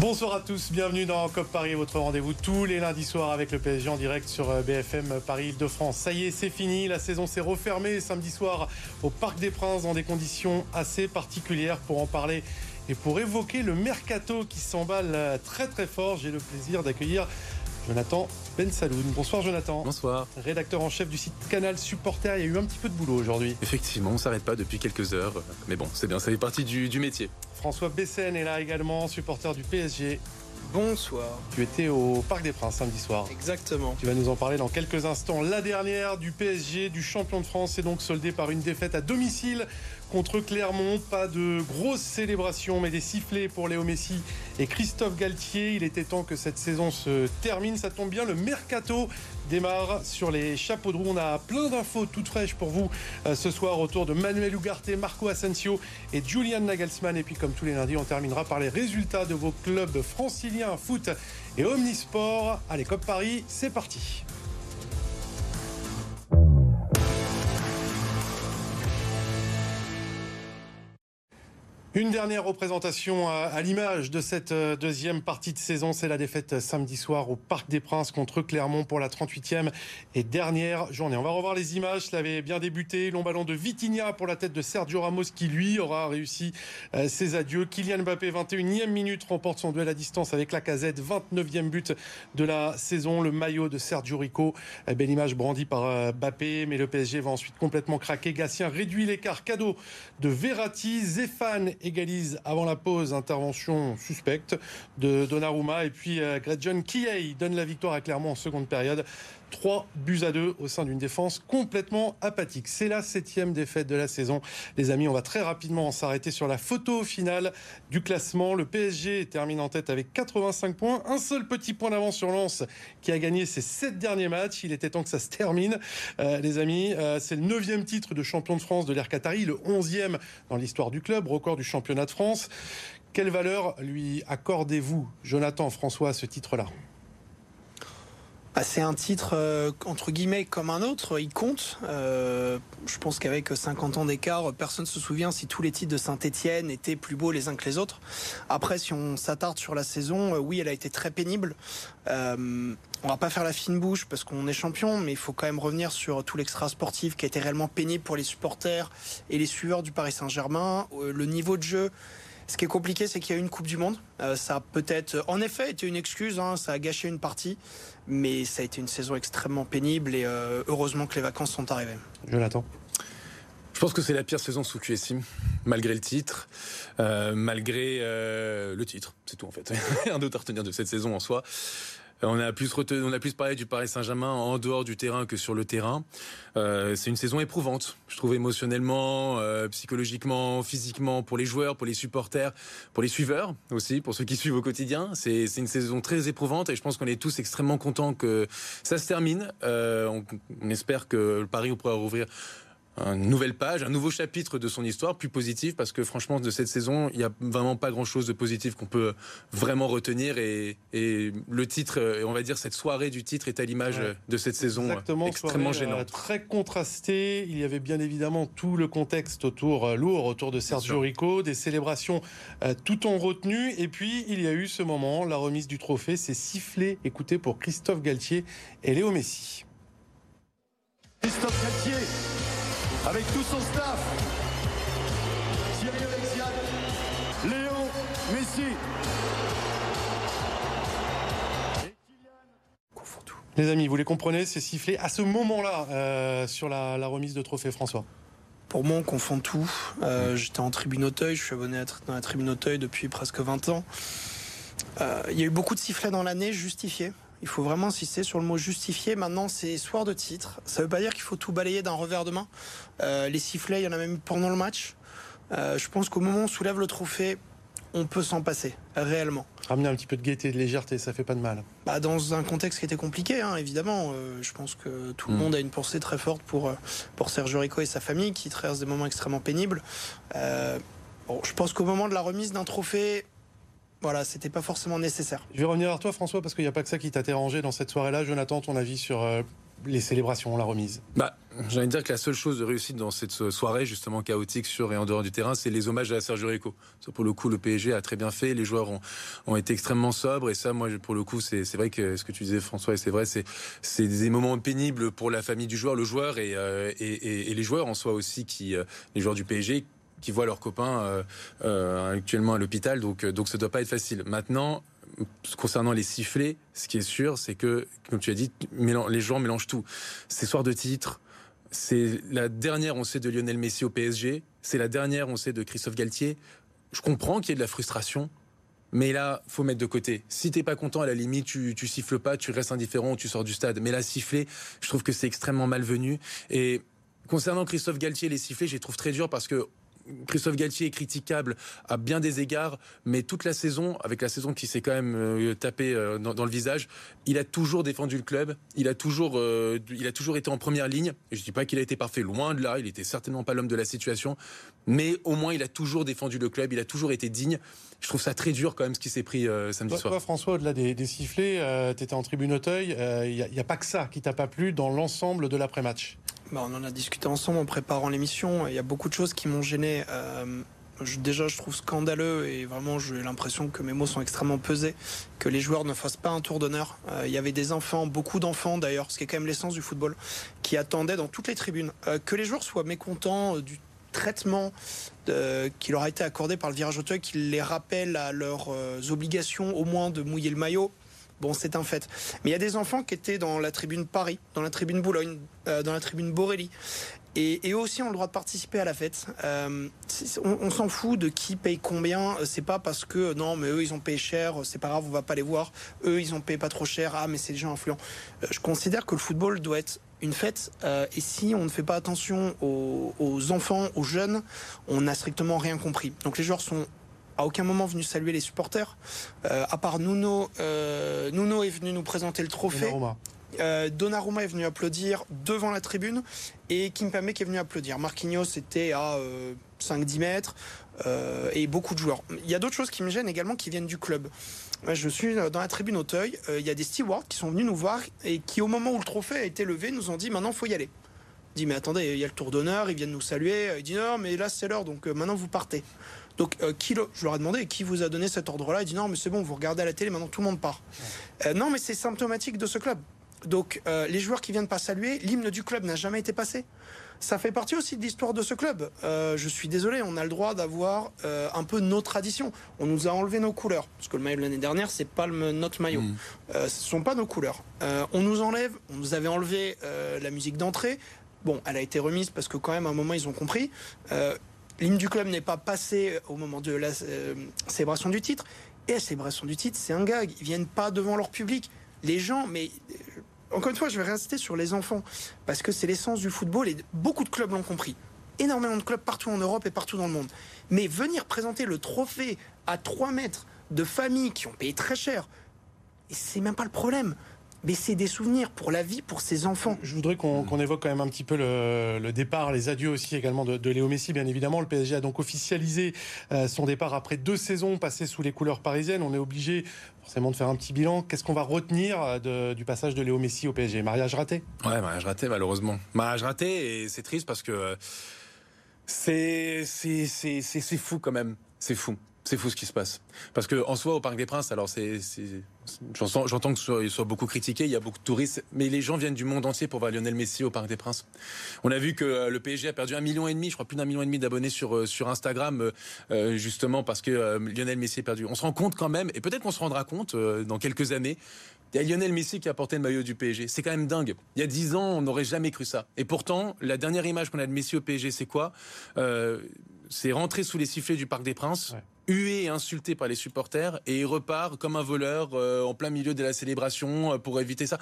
Bonsoir à tous, bienvenue dans COP Paris, votre rendez-vous tous les lundis soirs avec le PSG en direct sur euh, BFM Paris-Île-de-France. Ça y est, c'est fini, la saison s'est refermée samedi soir au Parc des Princes dans des conditions assez particulières pour en parler et pour évoquer le mercato qui s'emballe euh, très très fort. J'ai le plaisir d'accueillir Jonathan Ben Saloun. Bonsoir Jonathan. Bonsoir. Rédacteur en chef du site Canal Supporter. Il y a eu un petit peu de boulot aujourd'hui. Effectivement, on ne s'arrête pas depuis quelques heures. Mais bon, c'est bien, ça fait partie du, du métier. François Bessène est là également, supporter du PSG. Bonsoir. Tu étais au Parc des Princes samedi soir. Exactement. Tu vas nous en parler dans quelques instants. La dernière du PSG, du champion de France, est donc soldée par une défaite à domicile contre Clermont. Pas de grosses célébrations, mais des sifflets pour Léo Messi et Christophe Galtier. Il était temps que cette saison se termine. Ça tombe bien, le mercato démarre sur les chapeaux de roue. On a plein d'infos toutes fraîches pour vous euh, ce soir autour de Manuel Ugarte, Marco Asensio et Julian Nagelsmann. Et puis comme tous les lundis, on terminera par les résultats de vos clubs franciliens foot et omnisport. Allez, COP Paris, c'est parti. Une dernière représentation à, l'image de cette euh, deuxième partie de saison, c'est la défaite samedi soir au Parc des Princes contre Clermont pour la 38e et dernière journée. On va revoir les images, cela avait bien débuté, long ballon de Vitinha pour la tête de Sergio Ramos qui lui aura réussi euh, ses adieux. Kylian Mbappé, 21e minute, remporte son duel à distance avec la casette, 29e but de la saison, le maillot de Sergio Rico, euh, belle image brandie par Mbappé, mais le PSG va ensuite complètement craquer. Gatien réduit l'écart, cadeau de Verratti, Zéphane égalise avant la pause, intervention suspecte de Donnarumma. Et puis euh, Gretchen Kiei donne la victoire à Clermont en seconde période. 3 buts à 2 au sein d'une défense complètement apathique. C'est la septième défaite de la saison. Les amis, on va très rapidement s'arrêter sur la photo finale du classement. Le PSG termine en tête avec 85 points. Un seul petit point d'avance sur Lens qui a gagné ses sept derniers matchs. Il était temps que ça se termine. Euh, les amis, euh, c'est le neuvième titre de champion de France de l'Air Qatari, le onzième dans l'histoire du club, record du championnat de France. Quelle valeur lui accordez-vous, Jonathan François, à ce titre-là? Bah, c'est un titre euh, entre guillemets comme un autre, il compte. Euh, je pense qu'avec 50 ans d'écart, personne ne se souvient si tous les titres de Saint-Etienne étaient plus beaux les uns que les autres. Après, si on s'attarde sur la saison, euh, oui, elle a été très pénible. on va pas faire la fine bouche parce qu'on est champion, mais il faut quand même revenir sur tout l'extra sportif qui a été réellement pénible pour les supporters et les suiveurs du Paris Saint-Germain. le niveau de jeu ce qui est compliqué, c'est qu'il y a eu une Coupe du Monde. Euh, ça a peut-être, en effet, été une excuse. Hein, ça a gâché une partie, mais ça a été une saison extrêmement pénible et euh, heureusement que les vacances sont arrivées. Jonathan. Je pense que c'est la pire saison sous QSI, malgré le titre, euh, malgré le titre, c'est tout en fait. Un d'autre à retenir de cette saison en soi. Euh, on a plus on a plus parlé du Paris Saint-Germain en dehors du terrain que sur le terrain. Euh, c'est une saison éprouvante, je trouve émotionnellement, euh, psychologiquement, physiquement pour les joueurs, pour les supporters, pour les suiveurs aussi, pour ceux qui suivent au quotidien. C'est une saison très éprouvante et je pense qu'on est tous extrêmement contents que ça se termine. On, on, espère que le Paris pourra rouvrir une nouvelle page, un nouveau chapitre de son histoire, plus positif, parce que franchement, de cette saison, il n'y a vraiment pas grand-chose de positif qu'on peut vraiment retenir. Et, le titre, on va dire cette soirée du titre est à l'image de cette saison Exactement, extrêmement soirée, gênante. très contrastée. Il y avait bien évidemment tout le contexte autour, euh, lourd, autour de Sergio Rico, des célébrations euh, tout en retenue. Et puis, il y a eu ce moment, la remise du trophée, c'est sifflé, écoutez, pour Christophe Galtier et Léo Messi. Christophe Galtier avec tout son staff. Thierry Alexiak, Léo Messi. Les amis, vous les comprenez, c'est sifflé à ce moment-là euh, sur la, remise de trophée François. Pour moi, on confond tout. Euh, j'étais en tribune Auteuil, je suis abonné dans la tribune Auteuil depuis presque 20 ans. Euh, il y a eu beaucoup de sifflets dans l'année justifiés. Il faut vraiment insister sur le mot justifié. Maintenant, c'est soir de titre. Ça ne veut pas dire qu'il faut tout balayer d'un revers de main. Euh, les sifflets, il y en a même pendant le match. Euh, je pense qu'au moment où on soulève le trophée, on peut s'en passer, réellement. Ramener un petit peu de gaieté, de légèreté, ça fait pas de mal. Bah, dans un contexte qui était compliqué, hein, évidemment. Euh, je pense que tout le mm. monde a une pensée très forte pour, pour Sergio Rico et sa famille, qui traversent des moments extrêmement pénibles. bon, je pense qu'au moment de la remise d'un trophée, voilà, c'était pas forcément nécessaire. Je vais revenir vers toi, François, parce qu'il n'y a pas que ça qui t'a dérangé dans cette soirée-là. Jonathan, ton avis sur euh, les célébrations, la remise? Bah, J'ai envie de dire que la seule chose de réussite dans cette soirée, justement chaotique sur et en dehors du terrain, c'est les hommages à Sergio Rico. pour le coup, le PSG a très bien fait, les joueurs ont, ont été extrêmement sobres, et ça, moi, pour le coup, c'est vrai que ce que tu disais, François, et c'est vrai, c'est des moments pénibles pour la famille du joueur, le joueur et, euh, et, et, les joueurs en soi aussi, qui, euh, les joueurs du PSG, qui voient leurs copains euh, euh, actuellement à l'hôpital, donc, donc ça doit pas être facile. Maintenant, concernant les sifflets, ce qui est sûr, c'est que, comme tu as dit, les gens mélangent tout. Ces soirs de titre, c'est la dernière, on sait, de Lionel Messi au PSG. C'est la dernière, on sait, de Christophe Galtier. Je comprends qu'il y ait de la frustration. Mais là, faut mettre de côté. Si t'es pas content, à la limite, tu, tu siffles pas, tu restes indifférent, tu sors du stade. Mais là, siffler, je trouve que c'est extrêmement malvenu. Et concernant Christophe Galtier, les sifflets, je les trouve très durs parce que Christophe Galtier est critiquable à bien des égards, mais toute la saison, avec la saison qui s'est quand même euh, tapé euh, dans, le visage, il a toujours défendu le club. Il a toujours, euh, il a toujours été en première ligne. Je dis pas qu'il a été parfait, loin de là. Il était certainement pas l'homme de la situation, mais au moins il a toujours défendu le club. Il a toujours été digne. Je trouve ça très dur quand même ce qui s'est pris samedi soir. Toi, François, au-delà des, sifflets, tu étais en tribune Auteuil. Il n'y a, a, pas que ça qui t'a pas plu dans l'ensemble de l'après-match? Bah, on en a discuté ensemble en préparant l'émission. Il y a beaucoup de choses qui m'ont gêné. Euh, déjà, je trouve scandaleux et vraiment, j'ai l'impression que mes mots sont extrêmement pesés, que les joueurs ne fassent pas un tour d'honneur. Euh, il y avait des enfants, beaucoup d'enfants d'ailleurs, ce qui est quand même l'essence du football, qui attendaient dans toutes les tribunes euh, que les joueurs soient mécontents du traitement qui leur a été accordé par le virage auteuil, qui les rappelle à leurs obligations au moins de mouiller le maillot. Bon, c'est un fait. Mais il y a des enfants qui étaient dans la tribune Paris, dans la tribune Boulogne, euh, dans la tribune Borély. Et, eux aussi ont le droit de participer à la fête. Euh, on, s'en fout de qui paye combien. C'est pas parce que non, mais eux ils ont payé cher, c'est pas grave, on va pas les voir. Eux ils ont payé pas trop cher. Ah, mais c'est des gens influents. Euh, je considère que le football doit être une fête. et si on ne fait pas attention aux, aux enfants, aux jeunes, on n'a strictement rien compris. Donc les joueurs sont à aucun moment venu saluer les supporters. Euh, à part Nuno, euh, Nuno est venu nous présenter le trophée. Donnarumma. Euh, Donnarumma est venu applaudir devant la tribune et Kimpembe qui est venu applaudir. Marquinhos était à 5-10 mètres et beaucoup de joueurs. Il y a d'autres choses qui me gênent également qui viennent du club. Je suis dans la tribune Auteuil. Il y a des stewards qui sont venus nous voir et qui, au moment où le trophée a été levé, nous ont dit maintenant faut y aller. dit mais attendez, il y a le tour d'honneur, ils viennent nous saluer. Il dit non, mais là c'est l'heure, donc maintenant vous partez. Donc, euh, qui je leur ai demandé qui vous a donné cet ordre-là? Il dit non, mais c'est bon, vous regardez à la télé, maintenant tout le monde part. Euh, non, mais c'est symptomatique de ce club. Donc, euh, les joueurs qui viennent pas saluer, l'hymne du club n'a jamais été passé. Ça fait partie aussi de l'histoire de ce club. je suis désolé, on a le droit d'avoir un peu nos traditions. On nous a enlevé nos couleurs, parce que le maillot de l'année dernière, c'est pas le, notre maillot. Mm. ce sont pas nos couleurs. on nous enlève, on nous avait enlevé la musique d'entrée. Bon, elle a été remise parce que quand même à un moment ils ont compris. L'hymne du club n'est pas passé au moment de la euh, célébration du titre. Et la célébration du titre, c'est un gag. Ils viennent pas devant leur public. Les gens, mais euh, encore une fois, je vais rester sur les enfants parce que c'est l'essence du football et beaucoup de clubs l'ont compris. Énormément de clubs partout en Europe et partout dans le monde. Mais venir présenter le trophée à 3 mètres de familles qui ont payé très cher, c'est même pas le problème mais c'est des souvenirs pour la vie, pour ses enfants. Je voudrais qu'on évoque quand même un petit peu le, départ, les adieux aussi également de, Léo Messi, bien évidemment. Le PSG a donc officialisé euh, son départ après deux saisons passées sous les couleurs parisiennes. On est obligé forcément de faire un petit bilan. Qu'est-ce qu'on va retenir euh, du passage de Léo Messi au PSG Mariage raté? Ouais, mariage raté malheureusement. Mariage raté et c'est triste parce que euh, c'est c'est fou quand même. C'est fou. C'est fou ce qui se passe. Parce que en soi, au Parc des Princes, alors c'est, j'entends que soit, beaucoup critiqué, il y a beaucoup de touristes, mais les gens viennent du monde entier pour voir Lionel Messi au Parc des Princes. On a vu que euh, le PSG a perdu un million et demi, je crois plus d'un million et demi d'abonnés sur euh, Instagram, euh, justement parce que Lionel Messi est perdu. On se rend compte quand même, et peut-être qu'on se rendra compte dans quelques années. Il y a Lionel Messi qui a porté le maillot du PSG. C'est quand même dingue. Il y a dix ans, on n'aurait jamais cru ça. Et pourtant, la dernière image qu'on a de Messi au PSG, c'est quoi? C'est rentrer sous les sifflets du Parc des Princes hué et insulté par les supporters et il repart comme un voleur euh, en plein milieu de la célébration euh, pour éviter ça.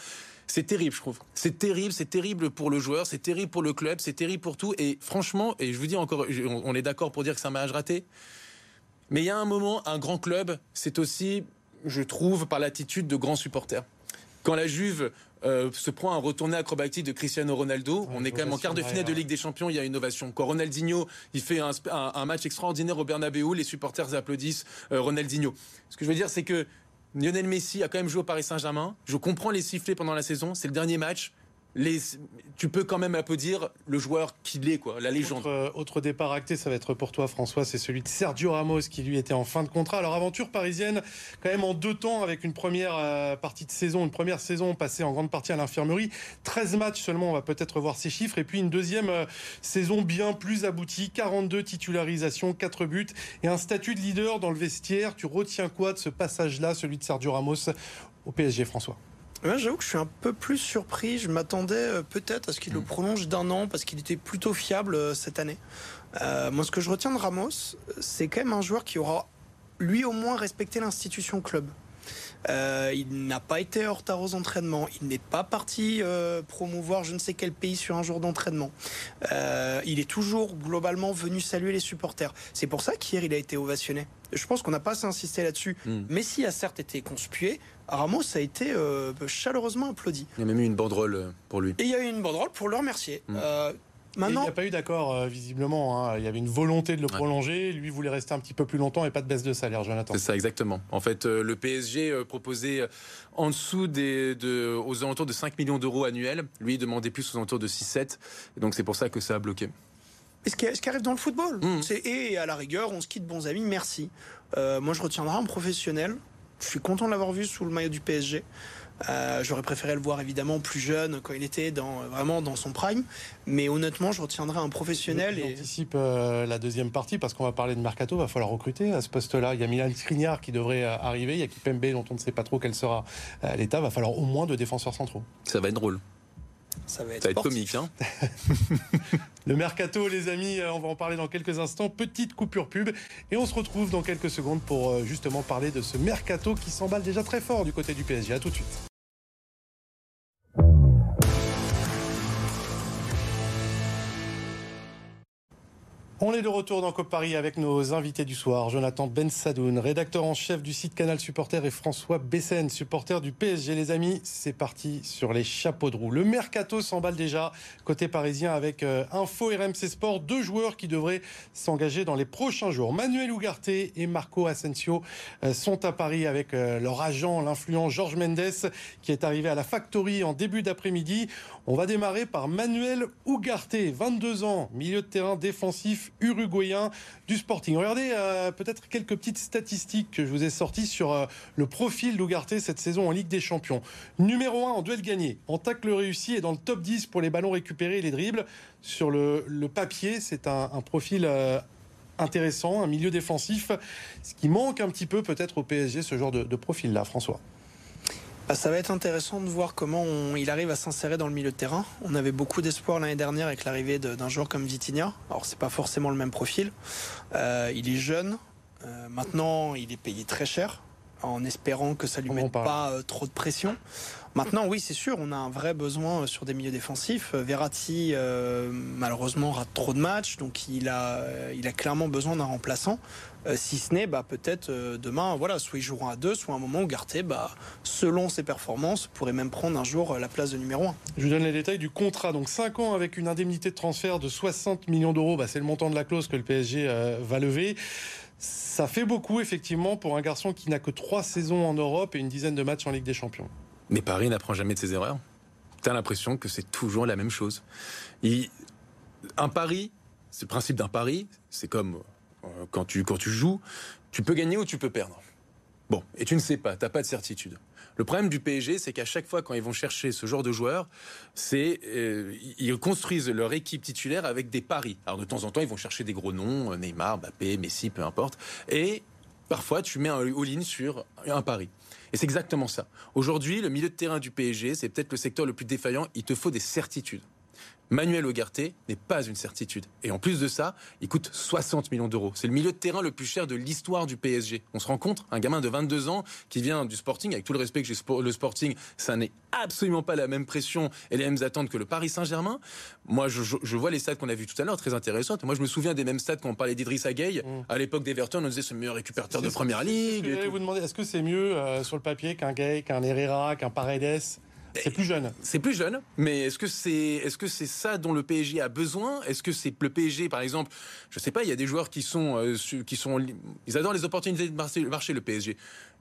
C'est terrible, je trouve. C'est terrible, c'est terrible pour le joueur, c'est terrible pour le club, c'est terrible pour tout. Et franchement, et je vous dis encore, on est d'accord pour dire que c'est un mariage raté. Mais il y a un moment, un grand club, c'est aussi, je trouve, par l'attitude de grands supporters. Quand la Juve euh, se prend un retourné acrobatique de Cristiano Ronaldo. on est quand même en quart de finale de Ligue des Champions, il y a innovation. Quand Ronaldinho, il fait un, match extraordinaire au Bernabeu, les supporters applaudissent euh, Ronaldinho. Ce que je veux dire, c'est que Lionel Messi a quand même joué au Paris Saint-Germain. Je comprends les sifflets pendant la saison, c'est le dernier match. Tu peux quand même applaudir le joueur qu'il est, quoi, la légende. Autre, euh, autre, départ acté, ça va être pour toi, François, c'est celui de Sergio Ramos qui lui était en fin de contrat. Alors aventure parisienne, quand même en deux temps avec une première euh, partie de saison, une première saison passée en grande partie à l'infirmerie, 13 matchs seulement, on va peut-être voir ces chiffres, et puis une deuxième euh, saison bien plus aboutie, 42 titularisations, 4 buts et un statut de leader dans le vestiaire. Tu retiens quoi de ce passage-là, celui de Sergio Ramos au PSG, François? Ouais, J'avoue que je suis un peu plus surpris. Je m'attendais euh, peut-être à ce qu'il le prolonge d'un an parce qu'il était plutôt fiable euh, cette année. Euh, moi, ce que je retiens de Ramos, c'est quand même un joueur qui aura, lui au moins, respecté l'institution club. Euh, il n'a pas été hors retard aux entraînements. Il n'est pas parti euh, promouvoir je ne sais quel pays sur un jour d'entraînement. Euh, il est toujours globalement venu saluer les supporters. C'est pour ça qu'hier il a été ovationné. Je pense qu'on n'a pas assez insisté là-dessus. Mm. Messi a certes été conspué. Ramos a été euh, chaleureusement applaudi. Il y a même eu une banderole pour lui. Et il y a eu une banderole pour le remercier. Mm. Maintenant, il n'y a pas eu d'accord, euh, visiblement. Hein. Il y avait une volonté de le prolonger. Lui voulait rester un petit peu plus longtemps et pas de baisse de salaire, Jonathan. C'est ça, exactement. En fait, euh, le PSG euh, proposait en dessous des, de, aux alentours de 5 millions d'euros annuels. Lui, il demandait plus aux alentours de 6-7. Donc c'est pour ça que ça a bloqué. Et ce qui, ce qui arrive dans le football. Mmh. Et à la rigueur, on se quitte bons amis, merci. moi, je retiendrai un professionnel. Je suis content de l'avoir vu sous le maillot du PSG. Euh, J'aurais préféré le voir évidemment plus jeune quand il était dans, vraiment dans son prime. Mais honnêtement, je retiendrai un professionnel. et... anticipe euh, la deuxième partie parce qu'on va parler de Mercato. Il va falloir recruter à ce poste-là. Il y a Milan Skriniar qui devrait euh, arriver. Il y a Kipembe dont on ne sait pas trop quel sera euh, l'état. Il va falloir au moins deux défenseurs centraux. Ça va être drôle. Ça va être, Ça va être comique. Hein le mercato, les amis, on va en parler dans quelques instants. Petite coupure pub. Et on se retrouve dans quelques secondes pour justement parler de ce mercato qui s'emballe déjà très fort du côté du PSG. A tout de suite. On est de retour dans COP Paris avec nos invités du soir. Jonathan Ben Sadoun, rédacteur en chef du site Canal Supporter et François Bessen, supporter du PSG. Les amis, c'est parti sur les chapeaux de roue. Le mercato s'emballe déjà côté parisien avec euh, Info RMC Sport. Deux joueurs qui devraient s'engager dans les prochains jours. Manuel Ugarte et Marco Asensio euh, sont à Paris avec euh, leur agent, l'influent Georges Mendes, qui est arrivé à la Factory en début d'après-midi. On va démarrer par Manuel Ugarte, 22 ans, milieu de terrain défensif uruguayen du Sporting. Regardez euh, peut-être quelques petites statistiques que je vous ai sorties sur euh, le profil d'Ougarté cette saison en Ligue des Champions. Numéro 1 en duel gagné, en tacle réussi et dans le top 10 pour les ballons récupérés et les dribbles. Sur le, papier, c'est un, profil euh, intéressant, un milieu défensif, ce qui manque un petit peu peut-être au PSG, ce genre de profil-là, François. Bah, ça va être intéressant de voir comment il arrive à s'insérer dans le milieu de terrain. On avait beaucoup d'espoir l'année dernière avec l'arrivée d'un joueur comme Vitinha. Alors c'est pas forcément le même profil. Euh, il est jeune. Euh, maintenant, il est payé très cher en espérant que ça lui mette pas euh, trop de pression. Maintenant, oui, c'est sûr, on a un vrai besoin sur des milieux défensifs. Verratti, malheureusement, rate trop de matchs, donc il a, il a clairement besoin d'un remplaçant. Euh, si ce n'est bah, peut-être euh, demain, voilà, soit ils joueront à deux, soit à un moment où Garté, bah, selon ses performances, pourrait même prendre un jour euh, la place de numéro 1. Je vous donne les détails du contrat. Donc 5 ans avec une indemnité de transfert de 60 millions d'euros, bah, c'est le montant de la clause que le PSG va lever. Ça fait beaucoup, effectivement, pour un garçon qui n'a que 3 saisons en Europe et une dizaine de matchs en Ligue des Champions. Mais Paris n'apprend jamais de ses erreurs. T'as l'impression que c'est toujours la même chose. Un pari, c'est le principe d'un pari, c'est comme euh, quand tu, quand tu joues, tu peux gagner ou tu peux perdre. Bon, et tu ne sais pas, tu n'as pas de certitude. Le problème du PSG, c'est qu'à chaque fois quand ils vont chercher ce genre de joueurs, c'est euh, ils construisent leur équipe titulaire avec des paris. Alors de temps en temps, ils vont chercher des gros noms, euh, Neymar, Mbappé, Messi, peu importe. Et parfois, tu mets un all-in sur un pari. Et c'est exactement ça. Aujourd'hui, le milieu de terrain du PSG, c'est peut-être le secteur le plus défaillant. Il te faut des certitudes. Manuel Ogarté n'est pas une certitude. Et en plus de ça, il coûte 60 millions d'euros. C'est le milieu de terrain le plus cher de l'histoire du PSG. On se rend compte, un gamin de 22 ans qui vient du Sporting, avec tout le respect que j'ai le Sporting, ça n'est absolument pas la même pression et les mêmes attentes que le Paris Saint-Germain. Moi, je, vois les stats qu'on a vus tout à l'heure, très intéressantes. Moi, je me souviens des mêmes stats quand on parlait d'Idriss Gueye. Mm. À l'époque d'Everton, on disait c'est le meilleur récupérateur de première ligue. Je vous demander, est-ce que c'est mieux euh, sur le papier qu'un Gueye, qu'un Herrera, qu'un Paredes? C'est plus jeune. C'est plus jeune, mais est-ce que c'est est-ce que c'est ça dont le PSG a besoin? Est-ce que c'est le PSG, par exemple Je sais pas. Il y a des joueurs qui sont euh, qui sont ils adorent les opportunités de marché, le PSG.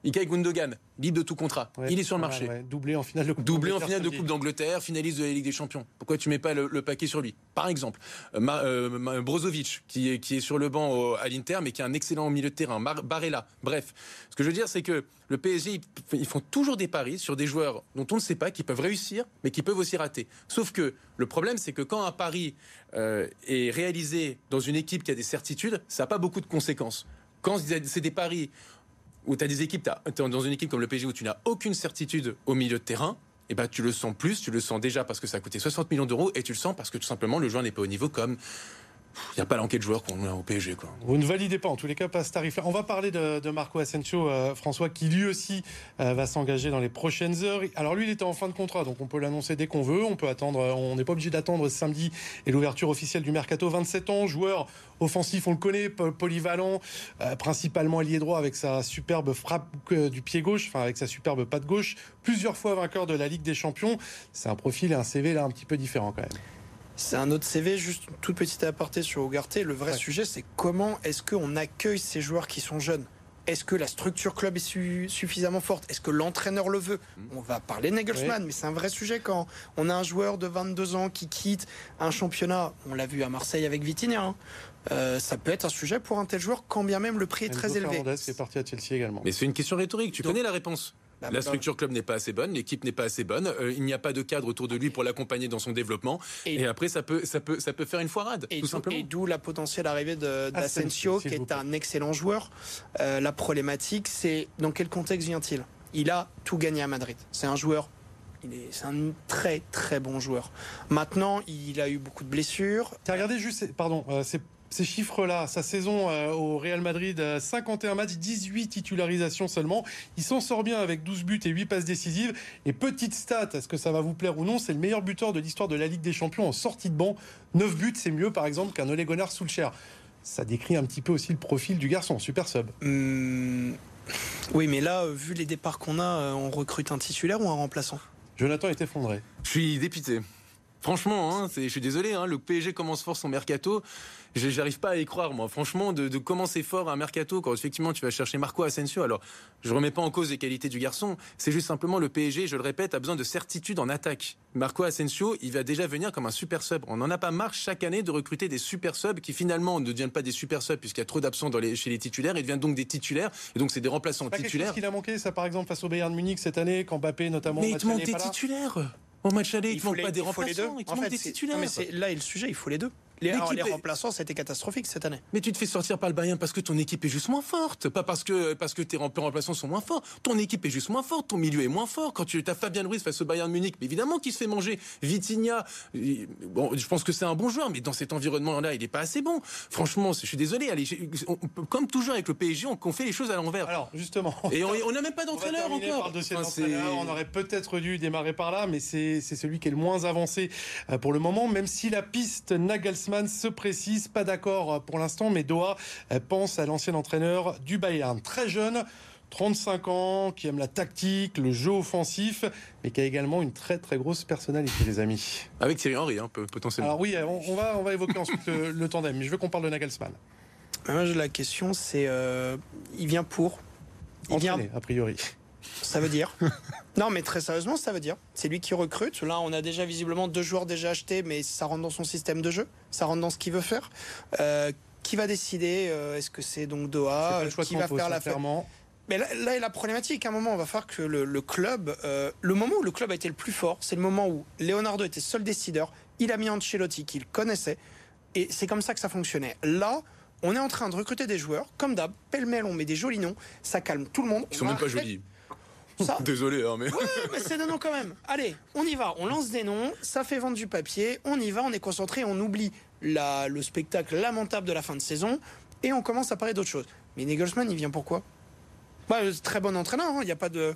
Ilkay Gundogan, libre de tout contrat. Ouais, il est sur le marché. ouais. Doublé en finale de Coupe Doublé en d'Angleterre finale de samedi. Coupe d'Angleterre, finaliste de la Ligue des Champions. Pourquoi tu mets pas le, le paquet sur lui? Par exemple, euh, Ma- euh, Brozovic, qui est, qui est sur le banc au- à l'Inter, mais qui est un excellent milieu de terrain. Mar- Barella. Bref, ce que je veux dire, c'est que le PSG, ils- ils font toujours des paris sur des joueurs dont on ne sait pas, qui peuvent réussir, mais qui peuvent aussi rater. Sauf que le problème, c'est que quand un pari euh, est réalisé dans une équipe qui a des certitudes, ça n'a pas beaucoup de conséquences. Quand c'est des paris où tu as des équipes, tu es dans une équipe comme le PSG où tu n'as aucune certitude au milieu de terrain, et ben tu le sens plus, tu le sens déjà parce que ça a coûté 60 millions d'euros, et tu le sens parce que tout simplement le joueur n'est pas au niveau comme il n'y a pas l'enquête de joueurs qu'on a au PSG. Quoi. Vous ne validez pas, en tous les cas, pas ce tarif-là. On va parler de, Marco Asensio, euh, François, qui lui aussi euh, va s'engager dans les prochaines heures. Alors lui, il était en fin de contrat, donc on peut l'annoncer dès qu'on veut. On peut attendre, euh, on n'est pas obligé d'attendre samedi et l'ouverture officielle du mercato. 27 ans, joueur offensif, on le connaît, po- polyvalent, principalement ailier droit avec sa superbe frappe du pied gauche, enfin avec sa superbe patte gauche. Plusieurs fois vainqueur de la Ligue des Champions. C'est un profil et un CV là un petit peu différent quand même. C'est un autre CV, juste une toute petite aparté sur Ugarte. Le vrai Ouais. sujet, c'est comment est-ce qu'on accueille ces joueurs qui sont jeunes? Est-ce que la structure club est su- suffisamment forte? Est-ce que l'entraîneur le veut? On va parler Nagelsmann, mais c'est un vrai sujet quand on a un joueur de 22 ans qui quitte un championnat. On l'a vu à Marseille avec Vitinha. hein. Euh, ça peut être un sujet pour un tel joueur, quand bien même le prix est Enzo très élevé. Fernandez est parti à Chelsea également. Mais c'est une question rhétorique, tu Donc- connais la réponse? La structure club n'est pas assez bonne, l'équipe n'est pas assez bonne, euh, il n'y a pas de cadre autour de lui pour l'accompagner dans son développement, Et- et, après ça peut, ça, peut, ça peut faire une foirade, Et tout d'où- simplement. et d'où la potentielle arrivée de- Asensio, d'Asensio, qui est un excellent joueur. Euh, la problématique, c'est dans quel contexte vient-il? Il a tout gagné à Madrid. C'est un joueur. C'est un très très bon joueur. Maintenant, il a eu beaucoup de blessures. T'as regardé juste, pardon, euh, ces, ces chiffres-là, sa saison euh, au Real Madrid, euh, 51 matchs, 18 titularisations seulement. Il s'en sort bien avec 12 buts et 8 passes décisives. Et petite stat, est-ce que ça va vous plaire ou non C'est le meilleur buteur de l'histoire de la Ligue des Champions en sortie de banc. 9 buts, c'est mieux par exemple qu'un Ole Gunnar Solskjaer. Ça décrit un petit peu aussi le profil du garçon, super sub. Hum, Oui, mais là, euh, vu les départs qu'on a, euh, on recrute un titulaire ou un remplaçant? Jonathan est effondré. Je suis dépité. Franchement, hein, je suis désolé, hein, le PSG commence fort son mercato. Je- J'arrive pas à y croire, moi. Franchement, de, de commencer fort un mercato quand effectivement tu vas chercher Marco Asensio. Alors, je remets pas en cause les qualités du garçon. C'est juste simplement le PSG, je le répète, a besoin de certitude en attaque. Marco Asensio, il va déjà venir comme un super sub. On n'en a pas marre chaque année de recruter des super subs qui finalement ne deviennent pas des super subs puisqu'il y a trop d'absents les- chez les titulaires. Ils deviennent donc des titulaires et donc c'est des remplaçants Pas titulaires. qu'il a manqué, ça par exemple face au Bayern Munich cette année, quand Mbappé notamment. Mais il te manque des titulaires. Au match aller, il, faut manque les- pas des il faut les deux. remplaçants, il te En manque fait, des titulaires. non, mais là est le sujet, il faut les deux. Les, alors, les est- remplaçants, c'était catastrophique cette année. Mais tu te fais sortir par le Bayern parce que ton équipe est juste moins forte, pas parce que parce que tes rempl- remplaçants sont moins forts. Ton équipe est juste moins forte, ton milieu est moins fort. Quand tu as Fabien Ruiz face au Bayern Munich, mais évidemment qu'il se fait manger. Vitinha, bon, je pense que c'est un bon joueur, mais dans cet environnement-là, il est pas assez bon. Franchement, je suis désolé. Allez, on comme toujours avec le PSG, on, on fait les choses à l'envers. Alors justement. Et on n'a même pas d'entraîneur encore. par le dossier Enfin, On aurait peut-être dû démarrer par là, mais c'est c'est celui qui est le moins avancé euh, pour le moment. Même si la piste Nagelsmann se précise, pas d'accord euh, pour l'instant, mais Doha euh, pense à l'ancien entraîneur du Bayern, très jeune. 35 ans, qui aime la tactique, le jeu offensif, mais qui a également une très très grosse personnalité, les amis. Avec Thierry Henry, hein, peu- potentiellement. Alors oui, on, on va, on va évoquer ensuite le, le tandem, mais je veux qu'on parle de Nagelsmann. La question, c'est euh, il vient pour? Il vient, Entraîné, a priori. Ça veut dire Non, mais très sérieusement, ça veut dire. C'est lui qui recrute. Là, on a déjà visiblement deux joueurs déjà achetés, mais ça rentre dans son système de jeu. Ça rentre dans ce qu'il veut faire. Euh, qui va décider euh, Est-ce que c'est donc Doha pas le euh, choix Qui va faire la. Mais là, là est la problématique. À un moment, on va faire que le, le club, euh, le moment où le club a été le plus fort, c'est le moment où Leonardo était seul décideur. Il a mis Ancelotti qu'il connaissait, et c'est comme ça que ça fonctionnait. Là, on est en train de recruter des joueurs, comme d'hab, pêle-mêle, on met des jolis noms, ça calme tout le monde. Ils On sont même pas jolis. Ça, Désolé, hein, mais. Ouais, mais c'est des noms quand même. Allez, on y va. On lance des noms. Ça fait vendre du papier. On y va. On est concentré. On oublie la, le spectacle lamentable de la fin de saison. Et on commence à parler d'autre chose. Mais Nagelsmann, il vient pourquoi? Ouais, très bon entraîneur. hein. Il n'y a pas de,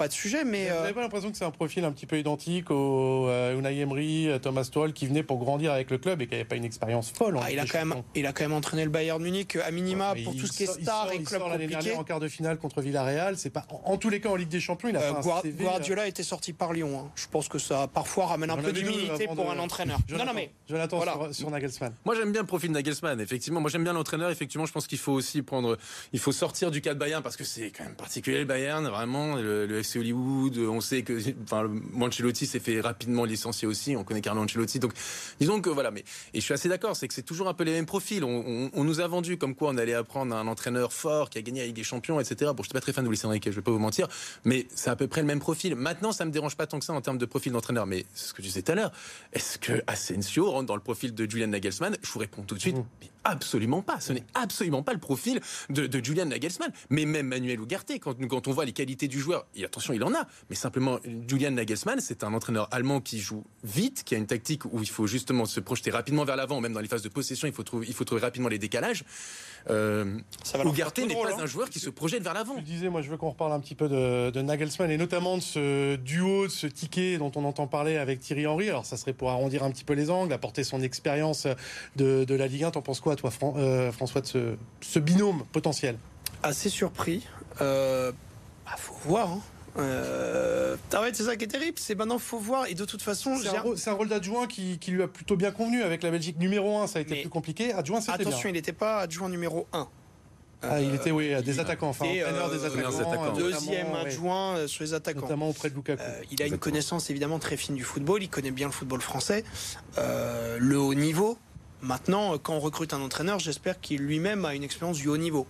pas de sujet, mais. Vous n'avez pas l'impression que c'est un profil un petit peu identique au Unai Emery, Thomas Tuchel, qui venait pour grandir avec le club et qui n'avait pas une expérience folle ah, il, a quand même, il a quand même entraîné le Bayern Munich à minima pour tout ce qui est star et club compliqué. en quart de finale contre Villarreal. C'est pas en, tous les cas en Ligue des Champions. Il a fait un CV, Guardiola était sorti par Lyon. Hein. Je pense que ça parfois ramène un peu d'humilité pour un entraîneur. non, non, mais Jonathan voilà. sur, sur Nagelsmann. Moi j'aime bien le profil de Nagelsmann. Effectivement, moi j'aime bien l'entraîneur. Effectivement, je pense qu'il faut aussi prendre, il faut sortir du cas de Bayern parce que c'est quand même particulier le Bayern. Vraiment, le, FC Hollywood. On sait que, enfin, Mancelotti s'est fait rapidement licencier aussi. On connaît Carlo Ancelotti. Donc, disons que voilà. Mais et je suis assez d'accord, c'est que c'est toujours un peu les mêmes profils. On, nous a vendu comme quoi on allait apprendre un entraîneur fort qui a gagné la Ligue des Champions, etc. Bon, je suis pas très fan de Luis Enrique, je vais pas vous mentir, mais c'est à peu près le même profil. Maintenant, ça me dérange pas tant que ça en termes de profil d'entraîneur. Mais ce que je disais tout à l'heure, est-ce que Asensio rentre dans le profil de Julian Nagelsmann? Je vous réponds tout de suite. Mmh. Absolument pas. Ce n'est absolument pas le profil de, Julian Nagelsmann. Mais même Manuel Ugarte, quand, quand on voit les qualités du joueur, et attention, il en a, mais simplement, Julian Nagelsmann, c'est un entraîneur allemand qui joue vite, qui a une tactique où il faut justement se projeter rapidement vers l'avant, même dans les phases de possession, il faut trouver, il faut trouver rapidement les décalages. Euh, Ugarte n'est pas hein. un joueur qui se projette vers l'avant. Je disais, moi, je veux qu'on reparle un petit peu de, Nagelsmann et notamment de ce duo, de ce ticket dont on entend parler avec Thierry Henry. Alors, ça serait pour arrondir un petit peu les angles, apporter son expérience de, de la Ligue 1. T'en penses quoi, toi, euh, François, de ce, binôme potentiel? Assez surpris. Euh, bah, faut voir. Hein. Euh, c'est ça qui est terrible. C'est maintenant, faut voir. Et de toute façon, c'est un, rôle d'adjoint qui, lui a plutôt bien convenu avec la Belgique numéro 1. Ça a été plus compliqué. Adjoint, c'était Attention, il n'était pas adjoint numéro 1. Ah, il était, oui, des attaquants, enfin, des attaquants. Deuxième adjoint sur les attaquants. Notamment auprès de Lukaku. il a une connaissance évidemment très fine du football. Il connaît bien le football français. le haut niveau, Maintenant, quand on recrute un entraîneur, j'espère qu'il lui-même a une expérience du haut niveau.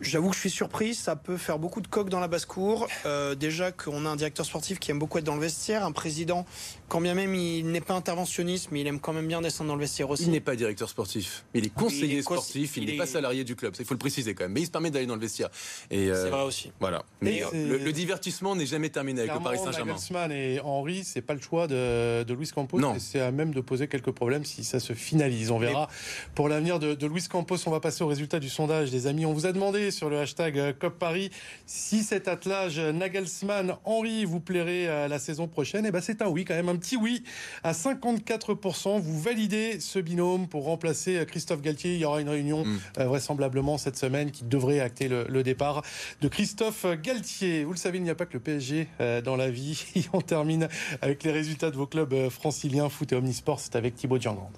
J'avoue que je suis surpris, ça peut faire beaucoup de coques dans la basse-cour. Euh, déjà qu'on a un directeur sportif qui aime beaucoup être dans le vestiaire, un président, quand bien même il n'est pas interventionniste, mais il aime quand même bien descendre dans le vestiaire aussi. Il n'est pas directeur sportif, il est conseiller sportif, il n'est pas salarié du club, il faut le préciser quand même, mais il se permet d'aller dans le vestiaire. Euh, c'est vrai aussi. Voilà. Mais le, divertissement n'est jamais terminé avec le Paris Saint-Germain. Nagelsmann et Henri, c'est pas le choix de, de Luis Campos, c'est à même de poser quelques problèmes si ça se finalise. On verra. Pour l'avenir de, de Luis Campos, on va passer au résultat du sondage, les amis. On vous a demandé sur le hashtag euh, COP Paris. Si cet attelage Nagelsmann-Henri vous plairait à la saison prochaine, et eh ben c'est un oui, quand même un petit oui à 54%. Vous validez ce binôme pour remplacer Christophe Galtier. Il y aura une réunion mm. euh, vraisemblablement cette semaine qui devrait acter le, départ de Christophe Galtier. Vous le savez, il n'y a pas que le PSG euh, dans la vie. on termine avec les résultats de vos clubs franciliens, foot et omnisport. C'est avec Thibaut Djangand.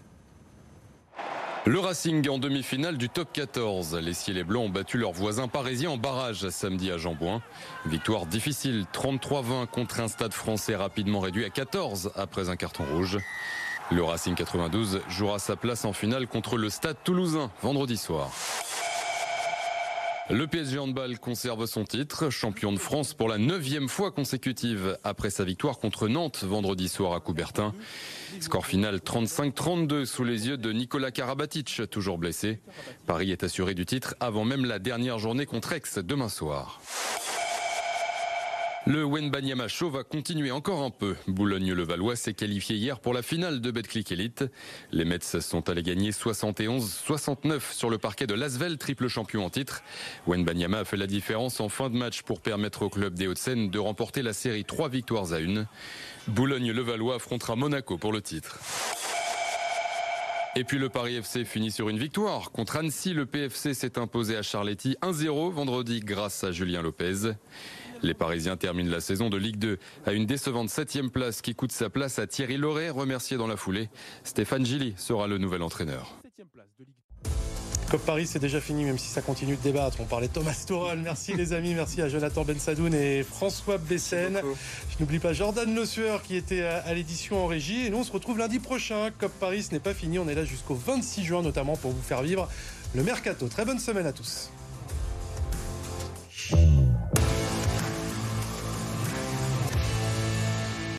Le Racing en demi-finale du top 14. Les Ciels et Blancs ont battu leurs voisins parisiens en barrage samedi à Jambouin. Victoire difficile, 33-20 contre un stade français rapidement réduit à 14 après un carton rouge. Le Racing 92 jouera sa place en finale contre le stade toulousain vendredi soir. Le PSG Handball conserve son titre, champion de France pour la neuvième fois consécutive après sa victoire contre Nantes vendredi soir à Coubertin. Score final 35-32 sous les yeux de Nicolas Karabatic, toujours blessé. Paris est assuré du titre avant même la dernière journée contre Aix demain soir. Le Wenbanyama Show va continuer encore un peu. Boulogne-le-Valois s'est qualifié hier pour la finale de Betclic Elite. Les Mets sont allés gagner 71-69 sur le parquet de Lasvel, triple champion en titre. Wenbanyama a fait la différence en fin de match pour permettre au club des Hauts-de-Seine de remporter la série 3 victoires à une. Boulogne-le-Valois affrontera Monaco pour le titre. Et puis le Paris FC finit sur une victoire. Contre Annecy, le PFC s'est imposé à Charletti 1-0 vendredi grâce à Julien Lopez. Les Parisiens terminent la saison de Ligue 2 à une décevante septième place qui coûte sa place à Thierry Loret, remercié dans la foulée. Stéphane Gilly sera le nouvel entraîneur. Cop Paris, c'est déjà fini, même si ça continue de débattre. On parlait de Thomas Tuchel. Merci les amis, merci à Jonathan Bensadoun et François Bessen. Je n'oublie pas Jordan Le Sueur qui était à l'édition en régie. Et nous, on se retrouve lundi prochain. Cop Paris, ce n'est pas fini. On est là jusqu'au 26 juin, notamment pour vous faire vivre le mercato. Très bonne semaine à tous.